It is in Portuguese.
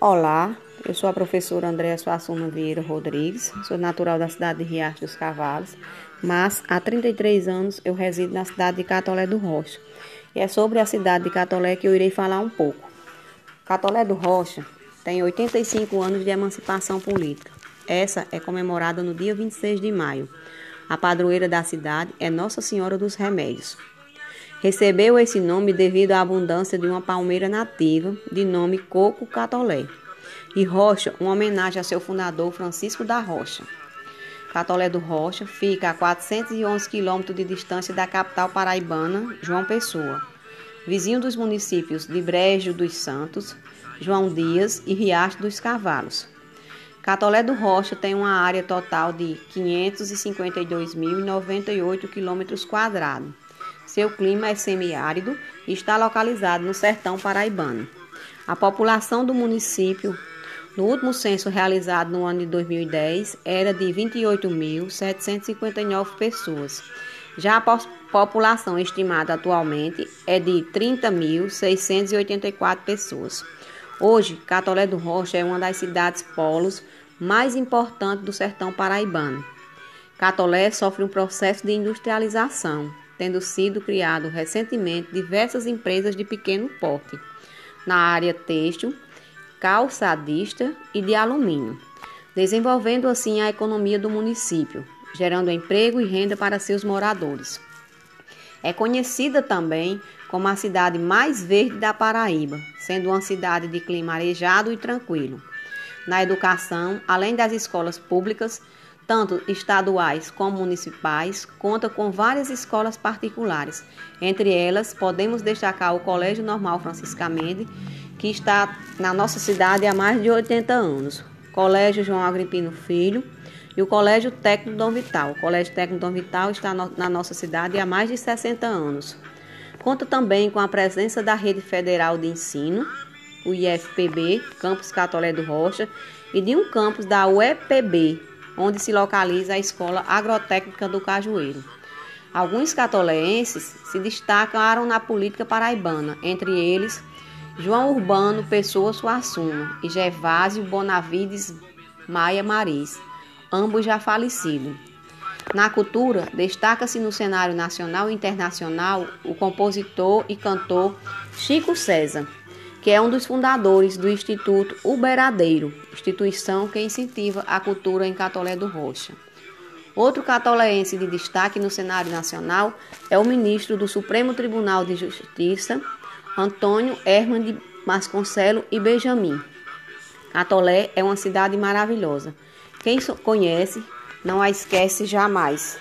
Olá, eu sou a professora Andréa Suassuna Vieira Rodrigues, sou natural da cidade de Riacho dos Cavalos, mas há 33 anos eu resido na cidade de Catolé do Rocha. E é sobre a cidade de Catolé que eu irei falar um pouco. Catolé do Rocha tem 85 anos de emancipação política. Essa é comemorada no dia 26 de maio. A padroeira da cidade é Nossa Senhora dos Remédios. Recebeu esse nome devido à abundância de uma palmeira nativa de nome Coco Catolé. E Rocha, uma homenagem a seu fundador Francisco da Rocha. Catolé do Rocha fica a 411 quilômetros de distância da capital paraibana, João Pessoa. Vizinho dos municípios de Brejo dos Santos, João Dias e Riacho dos Cavalos. Catolé do Rocha tem uma área total de 552.098 quilômetros quadrados seu clima é semiárido e está localizado no sertão paraibano. A população do município, no último censo realizado no ano de 2010, era de 28.759 pessoas. Já a população estimada atualmente é de 30.684 pessoas. Hoje, Catolé do Rocha é uma das cidades polos mais importantes do sertão paraibano. Catolé sofre um processo de industrialização tendo sido criado recentemente diversas empresas de pequeno porte na área têxtil, calçadista e de alumínio, desenvolvendo assim a economia do município, gerando emprego e renda para seus moradores. É conhecida também como a cidade mais verde da Paraíba, sendo uma cidade de clima arejado e tranquilo. Na educação, além das escolas públicas, tanto estaduais como municipais, conta com várias escolas particulares. Entre elas, podemos destacar o Colégio Normal Francisca Mendes, que está na nossa cidade há mais de 80 anos, Colégio João Agripino Filho e o Colégio Técnico Dom Vital. O Colégio Técnico Dom Vital está na nossa cidade há mais de 60 anos. Conta também com a presença da Rede Federal de Ensino, o IFPB, Campus Catolé do Rocha, e de um campus da UEPB, onde se localiza a Escola Agrotécnica do Cajueiro. Alguns catoleenses se destacaram na política paraibana, entre eles João Urbano Pessoa Suassuna e Gervásio Bonavides Maia Maris, ambos já falecidos. Na cultura, destaca-se no cenário nacional e internacional o compositor e cantor Chico César, que é um dos fundadores do Instituto Uberadeiro, instituição que incentiva a cultura em Catolé do Rocha. Outro catoléense de destaque no cenário nacional é o ministro do Supremo Tribunal de Justiça, Antônio Herman de Masconcelo e Benjamin. Catolé é uma cidade maravilhosa. Quem conhece não a esquece jamais.